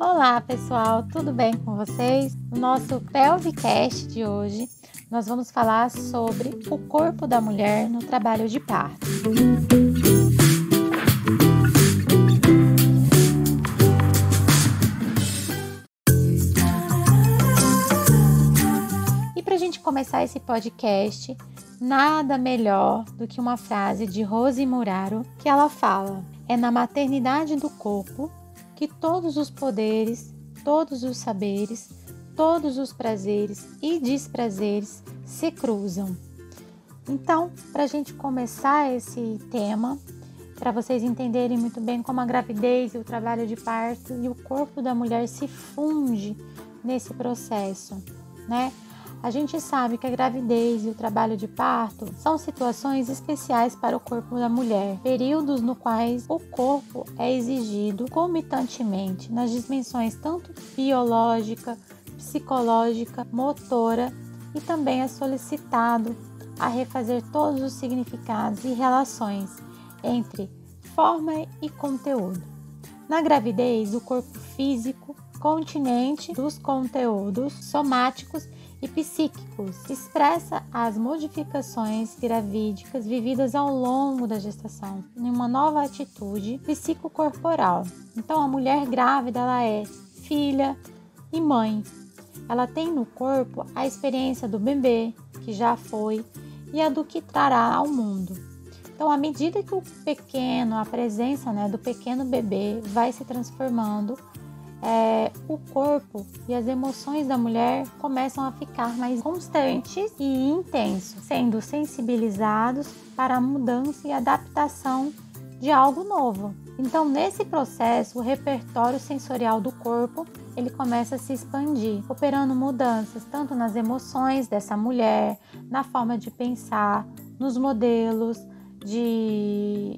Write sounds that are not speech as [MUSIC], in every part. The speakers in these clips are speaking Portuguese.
Olá pessoal, tudo bem com vocês? No nosso Pelvicast de hoje, nós vamos falar sobre o corpo da mulher no trabalho de parto. E para a gente começar esse podcast, nada melhor do que uma frase de Rose Muraro que ela fala: é na maternidade do corpo que todos os poderes, todos os saberes, todos os prazeres e desprazeres se cruzam. Então, para a gente começar esse tema, para vocês entenderem muito bem como a gravidez e o trabalho de parto e o corpo da mulher se funde nesse processo, né? A gente sabe que a gravidez e o trabalho de parto são situações especiais para o corpo da mulher, períodos no quais o corpo é exigido comitantemente nas dimensões tanto biológica, psicológica, motora e também é solicitado a refazer todos os significados e relações entre forma e conteúdo. Na gravidez, o corpo físico, continente dos conteúdos somáticos e psíquicos expressa as modificações gravídicas vividas ao longo da gestação em uma nova atitude psicocorporal. Então, a mulher grávida ela é filha e mãe. Ela tem no corpo a experiência do bebê que já foi e a do que trará ao mundo. Então, à medida que o pequeno, a presença né, do pequeno bebê vai se transformando é, o corpo e as emoções da mulher começam a ficar mais constantes e intensos, sendo sensibilizados para a mudança e adaptação de algo novo. Então, nesse processo, o repertório sensorial do corpo ele começa a se expandir, operando mudanças tanto nas emoções dessa mulher, na forma de pensar, nos modelos de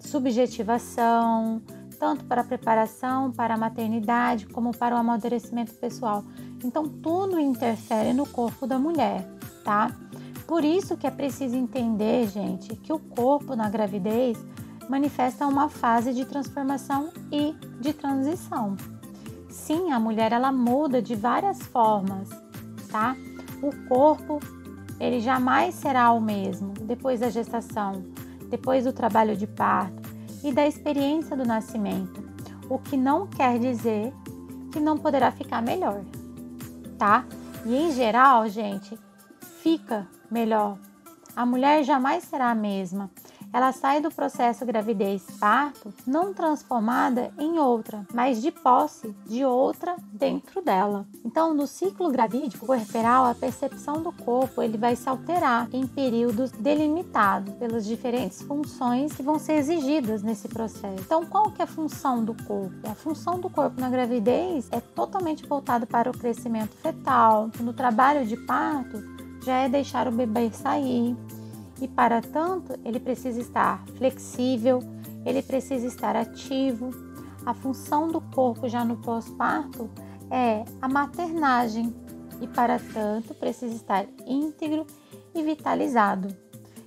subjetivação, tanto para a preparação, para a maternidade, como para o amadurecimento pessoal. Então, tudo interfere no corpo da mulher, tá? Por isso que é preciso entender, gente, que o corpo na gravidez manifesta uma fase de transformação e de transição. Sim, a mulher ela muda de várias formas, tá? O corpo ele jamais será o mesmo depois da gestação, depois do trabalho de parto, e da experiência do nascimento, o que não quer dizer que não poderá ficar melhor, tá? E em geral, gente, fica melhor. A mulher jamais será a mesma ela sai do processo gravidez-parto não transformada em outra, mas de posse de outra dentro dela. Então, no ciclo gravídico puerperal, a percepção do corpo ele vai se alterar em períodos delimitados pelas diferentes funções que vão ser exigidas nesse processo. Então, qual que é a função do corpo? A função do corpo na gravidez é totalmente voltada para o crescimento fetal. No trabalho de parto, já é deixar o bebê sair, e para tanto ele precisa estar flexível, ele precisa estar ativo. A função do corpo já no pós-parto é a maternagem e para tanto precisa estar íntegro e vitalizado.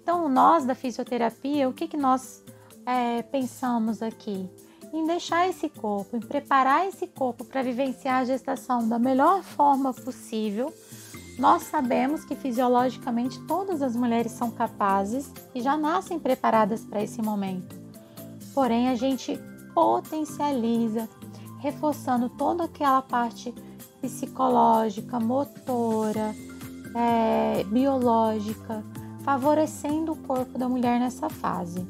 Então nós da fisioterapia, o que, que nós é, pensamos aqui? Em deixar esse corpo, em preparar esse corpo para vivenciar a gestação da melhor forma possível, nós sabemos que fisiologicamente todas as mulheres são capazes e já nascem preparadas para esse momento. Porém, a gente potencializa, reforçando toda aquela parte psicológica, motora, é, biológica, favorecendo o corpo da mulher nessa fase,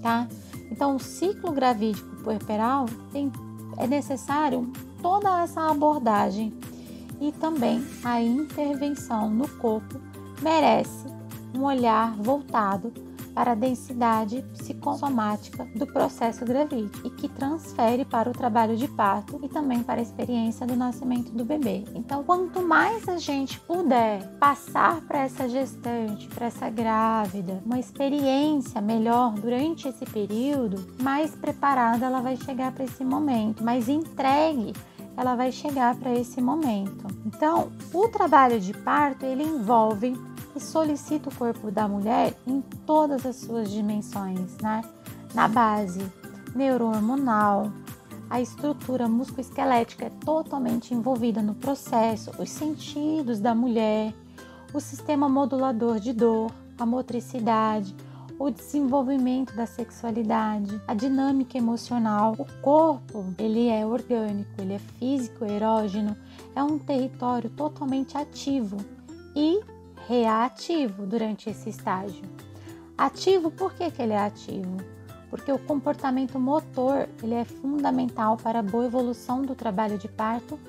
tá? Então, o ciclo gravídico puerperal tem, é necessário toda essa abordagem e também a intervenção no corpo merece um olhar voltado para a densidade psicossomática do processo gravídico e que transfere para o trabalho de parto e também para a experiência do nascimento do bebê. Então, quanto mais a gente puder passar para essa gestante, para essa grávida, uma experiência melhor durante esse período, mais preparada ela vai chegar para esse momento, mais entregue ela vai chegar para esse momento. Então, o trabalho de parto ele envolve e solicita o corpo da mulher em todas as suas dimensões, né? Na base neurohormonal, a estrutura musculoesquelética é totalmente envolvida no processo, os sentidos da mulher, o sistema modulador de dor, a motricidade, o desenvolvimento da sexualidade, a dinâmica emocional. O corpo, ele é orgânico, ele é físico, erógeno, é um território totalmente ativo e reativo durante esse estágio. Ativo, por que, que ele é ativo? porque o comportamento motor ele é fundamental para a boa evolução do trabalho de parto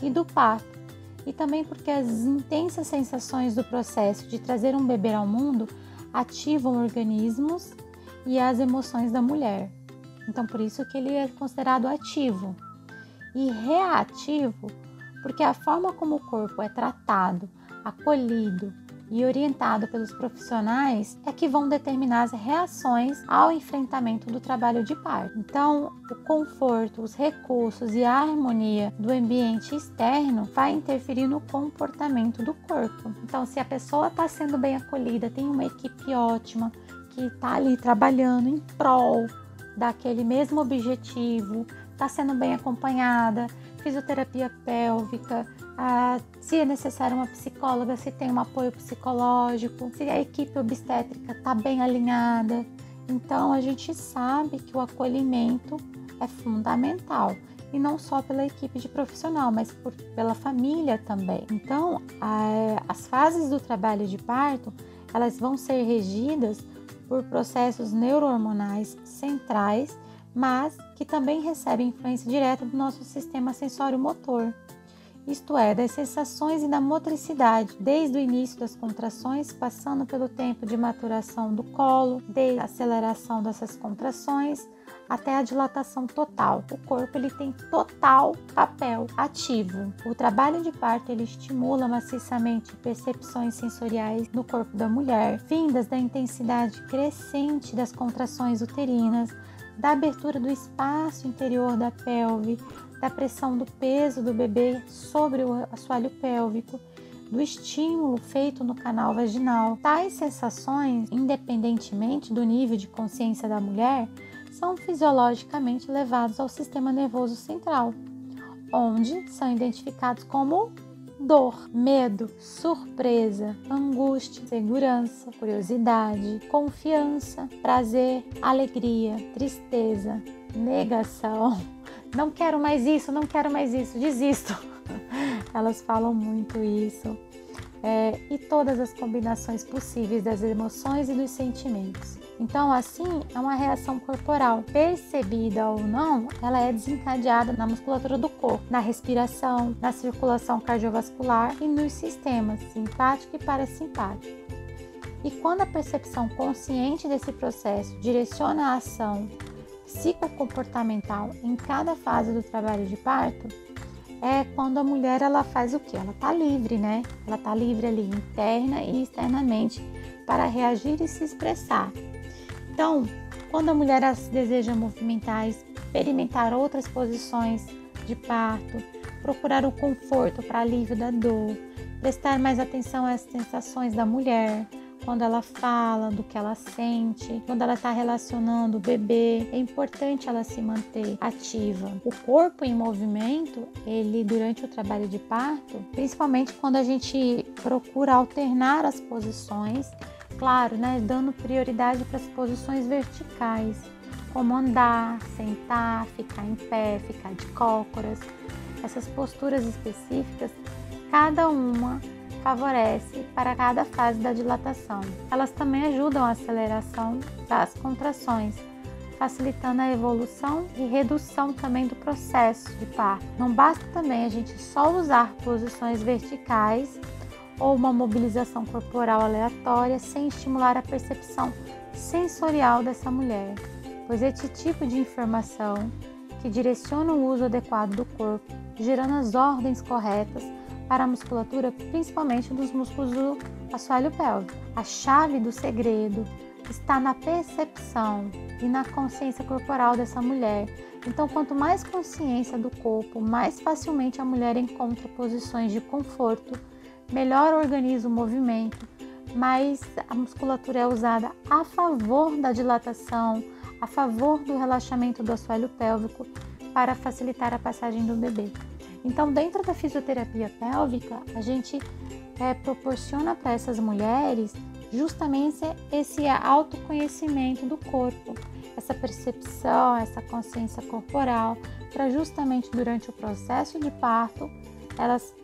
e do parto, e também porque as intensas sensações do processo de trazer um bebê ao mundo ativam organismos e as emoções da mulher. Então, por isso que ele é considerado ativo. E reativo, porque a forma como o corpo é tratado, acolhido, e orientado pelos profissionais é que vão determinar as reações ao enfrentamento do trabalho de parto. Então, o conforto, os recursos e a harmonia do ambiente externo vai interferir no comportamento do corpo. Então, se a pessoa está sendo bem acolhida, tem uma equipe ótima que está ali trabalhando em prol daquele mesmo objetivo, está sendo bem acompanhada, fisioterapia pélvica, ah, se é necessário uma psicóloga, se tem um apoio psicológico, se a equipe obstétrica está bem alinhada. Então a gente sabe que o acolhimento é fundamental e não só pela equipe de profissional, mas por, pela família também. Então a, as fases do trabalho de parto elas vão ser regidas por processos neurohormonais centrais, mas que também recebem influência direta do nosso sistema sensório-motor isto é, das sensações e da motricidade, desde o início das contrações, passando pelo tempo de maturação do colo, desde a aceleração dessas contrações até a dilatação total. O corpo ele tem total papel ativo. O trabalho de parto ele estimula maciçamente percepções sensoriais no corpo da mulher, vindas da intensidade crescente das contrações uterinas, da abertura do espaço interior da pelve, da pressão do peso do bebê sobre o assoalho pélvico, do estímulo feito no canal vaginal. Tais sensações, independentemente do nível de consciência da mulher, são fisiologicamente levados ao sistema nervoso central, onde são identificados como dor, medo, surpresa, angústia, segurança, curiosidade, confiança, prazer, alegria, tristeza, negação, [LAUGHS] não quero mais isso, não quero mais isso, desisto. [LAUGHS] Elas falam muito isso. É, e todas as combinações possíveis das emoções e dos sentimentos. Então, assim, é uma reação corporal. Percebida ou não, ela é desencadeada na musculatura do corpo, na respiração, na circulação cardiovascular e nos sistemas simpático e parasimpático. E quando a percepção consciente desse processo direciona a ação psicocomportamental em cada fase do trabalho de parto é quando a mulher ela faz o que? Ela tá livre, né? Ela tá livre ali interna e externamente para reagir e se expressar. Então, quando a mulher deseja movimentar, experimentar outras posições de parto, procurar o conforto para alívio da dor, prestar mais atenção às sensações da mulher, quando ela fala do que ela sente, quando ela está relacionando o bebê, é importante ela se manter ativa. O corpo em movimento, ele durante o trabalho de parto, principalmente quando a gente procura alternar as posições, claro, né, dando prioridade para as posições verticais, como andar, sentar, ficar em pé, ficar de cócoras. Essas posturas específicas, cada uma favorece para cada fase da dilatação. Elas também ajudam a aceleração das contrações, facilitando a evolução e redução também do processo de parto. Não basta também a gente só usar posições verticais ou uma mobilização corporal aleatória sem estimular a percepção sensorial dessa mulher, pois esse tipo de informação que direciona o uso adequado do corpo, gerando as ordens corretas para a musculatura, principalmente dos músculos do assoalho pélvico. A chave do segredo está na percepção e na consciência corporal dessa mulher. Então, quanto mais consciência do corpo, mais facilmente a mulher encontra posições de conforto, melhor organiza o movimento, mas a musculatura é usada a favor da dilatação, a favor do relaxamento do assoalho pélvico para facilitar a passagem do bebê. Então, dentro da fisioterapia pélvica, a gente é, proporciona para essas mulheres justamente esse autoconhecimento do corpo, essa percepção, essa consciência corporal, para justamente durante o processo de parto elas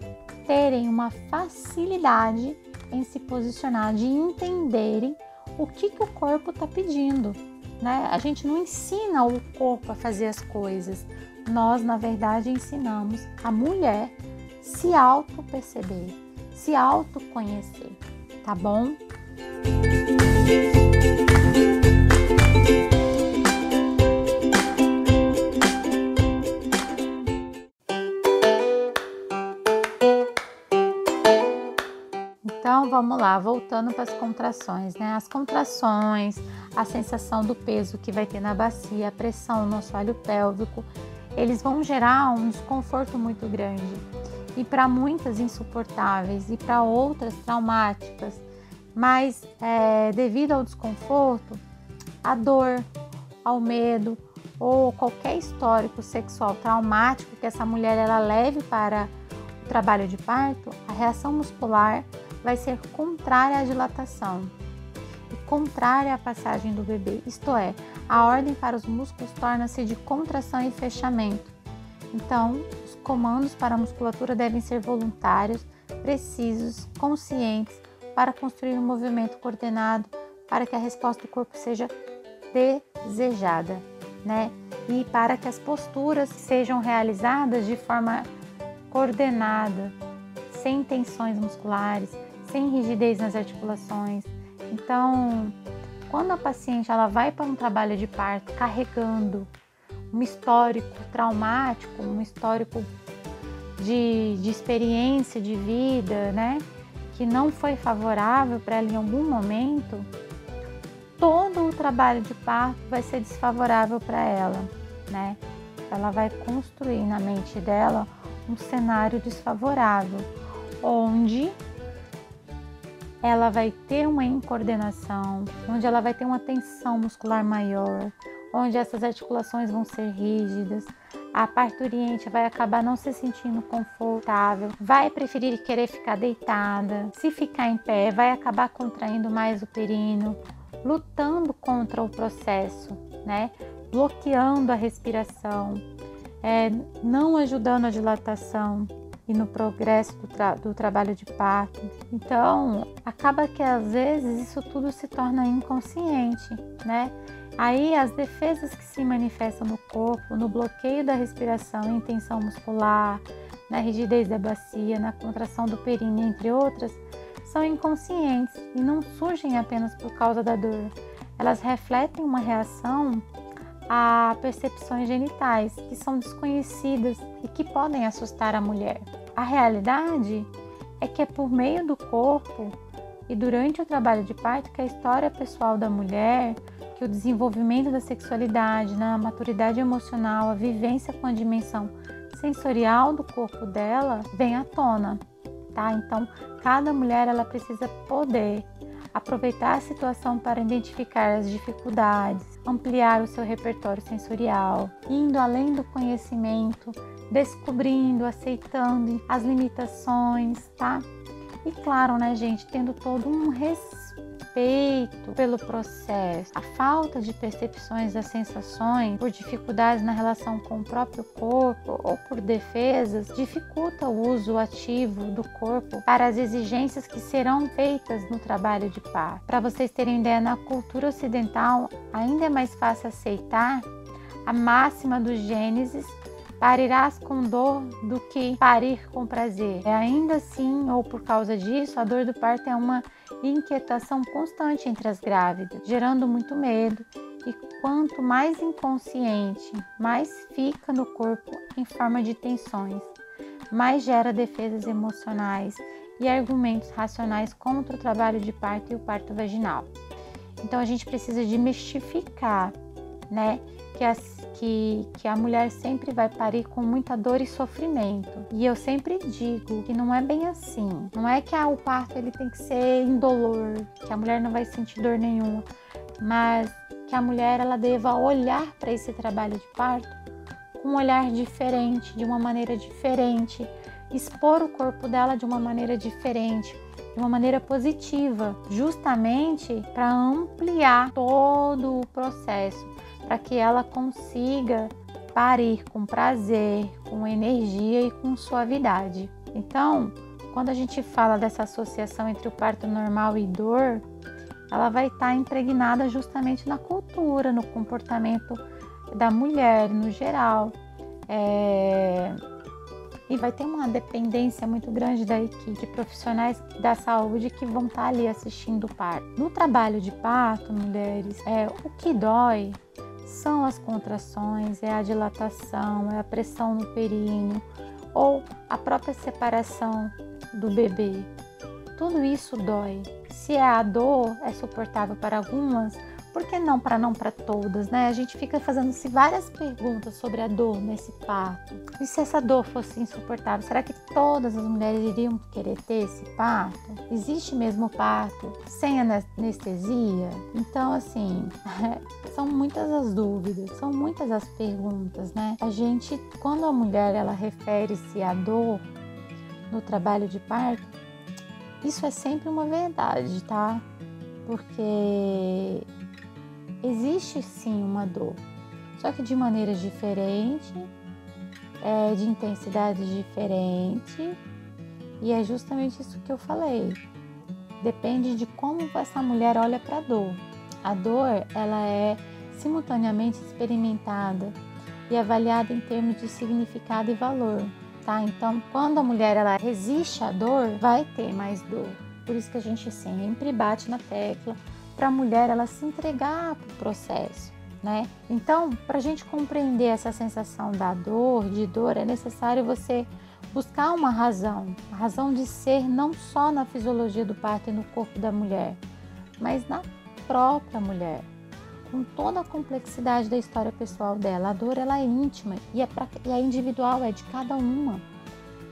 terem uma facilidade em se posicionar, de entenderem o que, que o corpo está pedindo. Né? A gente não ensina o corpo a fazer as coisas, nós, na verdade, ensinamos a mulher se auto-perceber, se autoconhecer, tá bom? Então vamos lá, voltando para as contrações, né? As contrações, a sensação do peso que vai ter na bacia, a pressão no assoalho pélvico, eles vão gerar um desconforto muito grande e para muitas insuportáveis e para outras traumáticas. Mas é, devido ao desconforto, a dor, ao medo ou qualquer histórico sexual traumático que essa mulher ela leve para o trabalho de parto, a reação muscular vai ser contrária à dilatação e contrária à passagem do bebê, isto é, a ordem para os músculos torna-se de contração e fechamento. Então, os comandos para a musculatura devem ser voluntários, precisos, conscientes, para construir um movimento coordenado para que a resposta do corpo seja desejada, né? E para que as posturas sejam realizadas de forma coordenada, sem tensões musculares, sem rigidez nas articulações. Então, quando a paciente ela vai para um trabalho de parto carregando um histórico traumático, um histórico de, de experiência de vida, né, que não foi favorável para ela em algum momento, todo o trabalho de parto vai ser desfavorável para ela, né? Ela vai construir na mente dela um cenário desfavorável, onde ela vai ter uma incoordenação, onde ela vai ter uma tensão muscular maior, onde essas articulações vão ser rígidas, a parturiente vai acabar não se sentindo confortável, vai preferir querer ficar deitada, se ficar em pé, vai acabar contraindo mais o períneo, lutando contra o processo, né? Bloqueando a respiração, é, não ajudando a dilatação, e no progresso do, tra do trabalho de parto. Então, acaba que às vezes isso tudo se torna inconsciente, né? Aí as defesas que se manifestam no corpo, no bloqueio da respiração, em tensão muscular, na rigidez da bacia, na contração do períneo, entre outras, são inconscientes e não surgem apenas por causa da dor. Elas refletem uma reação a percepções genitais que são desconhecidas e que podem assustar a mulher. A realidade é que é por meio do corpo e durante o trabalho de parto que a história pessoal da mulher, que o desenvolvimento da sexualidade, na maturidade emocional, a vivência com a dimensão sensorial do corpo dela vem à tona, tá? Então, cada mulher ela precisa poder aproveitar a situação para identificar as dificuldades, ampliar o seu repertório sensorial, indo além do conhecimento, descobrindo, aceitando as limitações, tá? E claro, né, gente, tendo todo um respeito respeito pelo processo, a falta de percepções das sensações por dificuldades na relação com o próprio corpo ou por defesas dificulta o uso ativo do corpo para as exigências que serão feitas no trabalho de par. Para vocês terem ideia, na cultura ocidental ainda é mais fácil aceitar a máxima do Gênesis parirás com dor do que parir com prazer. É ainda assim, ou por causa disso, a dor do parto é uma inquietação constante entre as grávidas, gerando muito medo. E quanto mais inconsciente, mais fica no corpo em forma de tensões, mais gera defesas emocionais e argumentos racionais contra o trabalho de parto e o parto vaginal. Então a gente precisa de mistificar, né? Que a, que, que a mulher sempre vai parir com muita dor e sofrimento. E eu sempre digo que não é bem assim. Não é que ah, o parto ele tem que ser indolor, que a mulher não vai sentir dor nenhuma, mas que a mulher ela deva olhar para esse trabalho de parto com um olhar diferente, de uma maneira diferente, expor o corpo dela de uma maneira diferente, de uma maneira positiva, justamente para ampliar todo o processo, para que ela consiga parir com prazer, com energia e com suavidade. Então, quando a gente fala dessa associação entre o parto normal e dor, ela vai estar tá impregnada justamente na cultura, no comportamento da mulher no geral. É... E vai ter uma dependência muito grande da equipe de profissionais da saúde que vão estar tá ali assistindo o parto. No trabalho de parto, mulheres, é, o que dói são as contrações, é a dilatação, é a pressão no períneo ou a própria separação do bebê. Tudo isso dói. Se é a dor é suportável para algumas, por que não para não para todas, né? A gente fica fazendo-se várias perguntas sobre a dor nesse parto. E se essa dor fosse insuportável, será que todas as mulheres iriam querer ter esse parto? Existe mesmo parto sem anestesia? Então, assim, [LAUGHS] são muitas as dúvidas, são muitas as perguntas, né? A gente, quando a mulher ela refere-se à dor no trabalho de parto, isso é sempre uma verdade, tá? Porque existe sim uma dor, só que de maneiras diferentes, é, de intensidade diferente, e é justamente isso que eu falei. Depende de como essa mulher olha para a dor. A dor, ela é simultaneamente experimentada e avaliada em termos de significado e valor, tá? Então, quando a mulher ela resiste à dor, vai ter mais dor. Por isso que a gente sempre bate na tecla para a mulher ela se entregar para o processo, né? Então, para a gente compreender essa sensação da dor, de dor, é necessário você buscar uma razão, a razão de ser não só na fisiologia do parto e no corpo da mulher, mas na própria mulher, com toda a complexidade da história pessoal dela. A dor ela é íntima e é, pra, e é individual, é de cada uma,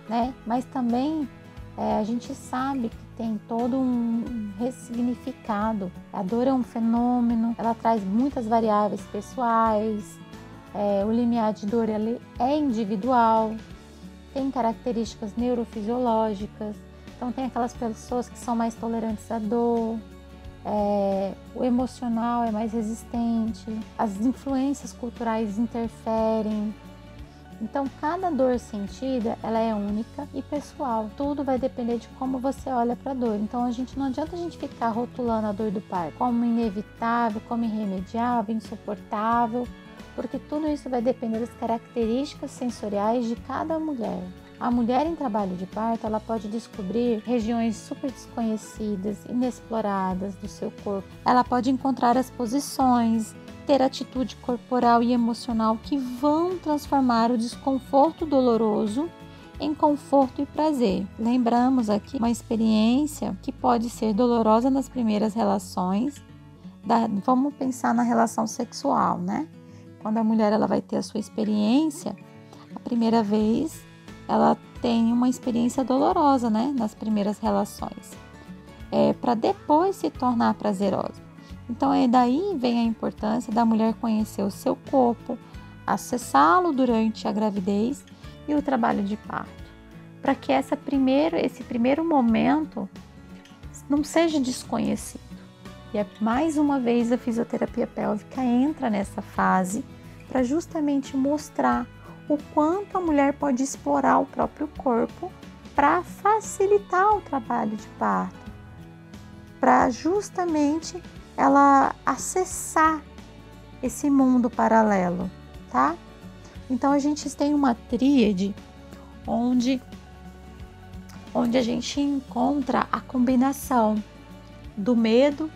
né? Mas também é, a gente sabe que tem todo um ressignificado. A dor é um fenômeno, ela traz muitas variáveis pessoais, é, o limiar de dor é individual, tem características neurofisiológicas, então tem aquelas pessoas que são mais tolerantes à dor, é, o emocional é mais resistente, as influências culturais interferem, então, cada dor sentida, ela é única e pessoal. Tudo vai depender de como você olha para a dor. Então, a gente não adianta a gente ficar rotulando a dor do parto como inevitável, como irremediável, insuportável, porque tudo isso vai depender das características sensoriais de cada mulher. A mulher em trabalho de parto, ela pode descobrir regiões super desconhecidas, inexploradas do seu corpo. Ela pode encontrar as posições, ter atitude corporal e emocional que vão transformar o desconforto doloroso em conforto e prazer. Lembramos aqui uma experiência que pode ser dolorosa nas primeiras relações. Da, vamos pensar na relação sexual, né? Quando a mulher ela vai ter a sua experiência, a primeira vez ela tem uma experiência dolorosa, né? Nas primeiras relações, é, para depois se tornar prazerosa. Então, é daí vem a importância da mulher conhecer o seu corpo, acessá-lo durante a gravidez e o trabalho de parto, para que essa primeiro, esse primeiro momento não seja desconhecido. E é mais uma vez a fisioterapia pélvica entra nessa fase para justamente mostrar o quanto a mulher pode explorar o próprio corpo para facilitar o trabalho de parto, para justamente ela acessar esse mundo paralelo, tá? Então a gente tem uma tríade onde onde a gente encontra a combinação do medo,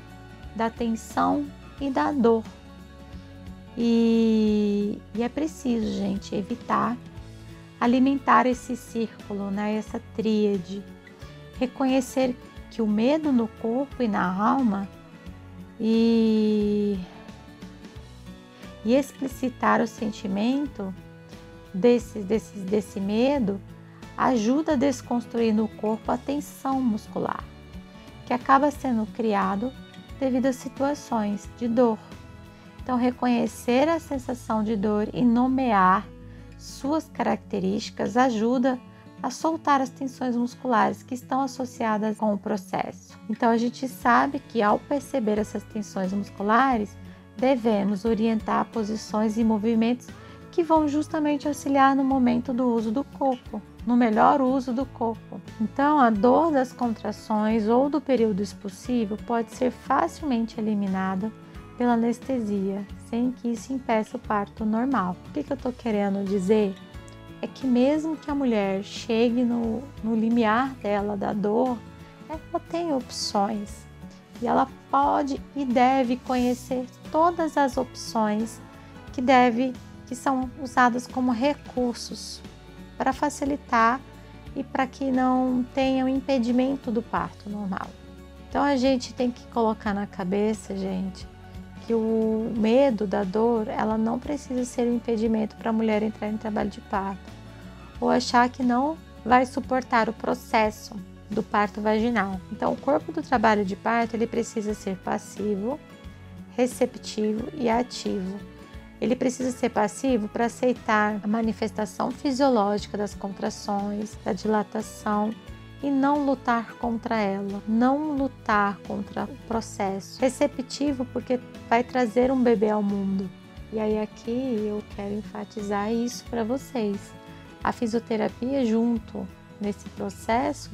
da tensão e da dor. E, e é preciso, gente, evitar alimentar esse círculo, né? Essa tríade. Reconhecer que o medo no corpo e na alma e, e explicitar o sentimento desse, desse, desse medo ajuda a desconstruir no corpo a tensão muscular, que acaba sendo criado devido a situações de dor. Então, reconhecer a sensação de dor e nomear suas características ajuda a soltar as tensões musculares que estão associadas com o processo. Então, a gente sabe que ao perceber essas tensões musculares, devemos orientar posições e movimentos que vão justamente auxiliar no momento do uso do corpo, no melhor uso do corpo. Então, a dor das contrações ou do período expulsivo pode ser facilmente eliminada pela anestesia, sem que isso impeça o parto normal. O que, que eu estou querendo dizer? É que mesmo que a mulher chegue no, no limiar dela da dor, ela tem opções e ela pode e deve conhecer todas as opções que deve que são usadas como recursos para facilitar e para que não tenha um impedimento do parto normal. Então a gente tem que colocar na cabeça, gente, que o medo da dor, ela não precisa ser um impedimento para a mulher entrar em trabalho de parto ou achar que não vai suportar o processo do parto vaginal. Então, o corpo do trabalho de parto ele precisa ser passivo, receptivo e ativo. Ele precisa ser passivo para aceitar a manifestação fisiológica das contrações, da dilatação e não lutar contra ela, não lutar contra o processo. Receptivo porque vai trazer um bebê ao mundo. E aí aqui eu quero enfatizar isso para vocês. A fisioterapia junto nesse processo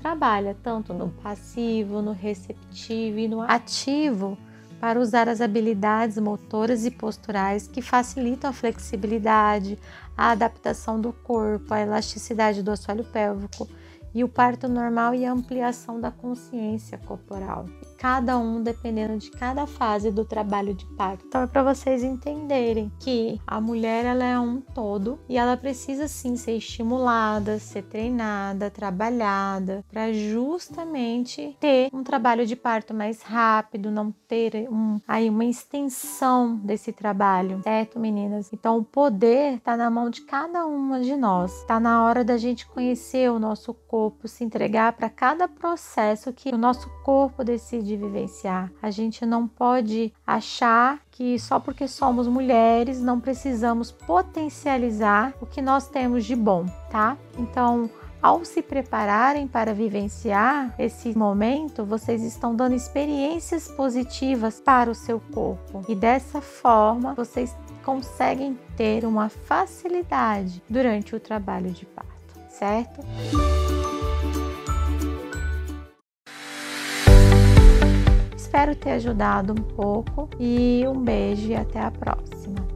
trabalha tanto no passivo, no receptivo e no ativo para usar as habilidades motoras e posturais que facilitam a flexibilidade, a adaptação do corpo, a elasticidade do assoalho pélvico e o parto normal e a ampliação da consciência corporal. Cada um dependendo de cada fase do trabalho de parto. Então é para vocês entenderem que a mulher ela é um todo e ela precisa sim ser estimulada, ser treinada, trabalhada para justamente ter um trabalho de parto mais rápido, não ter um, aí uma extensão desse trabalho, certo, meninas? Então o poder está na mão de cada uma de nós. Está na hora da gente conhecer o nosso corpo se entregar para cada processo que o nosso corpo decide vivenciar. A gente não pode achar que só porque somos mulheres não precisamos potencializar o que nós temos de bom, tá? Então, ao se prepararem para vivenciar esse momento, vocês estão dando experiências positivas para o seu corpo e dessa forma vocês conseguem ter uma facilidade durante o trabalho de parto, certo? Espero ter ajudado um pouco e um beijo e até a próxima.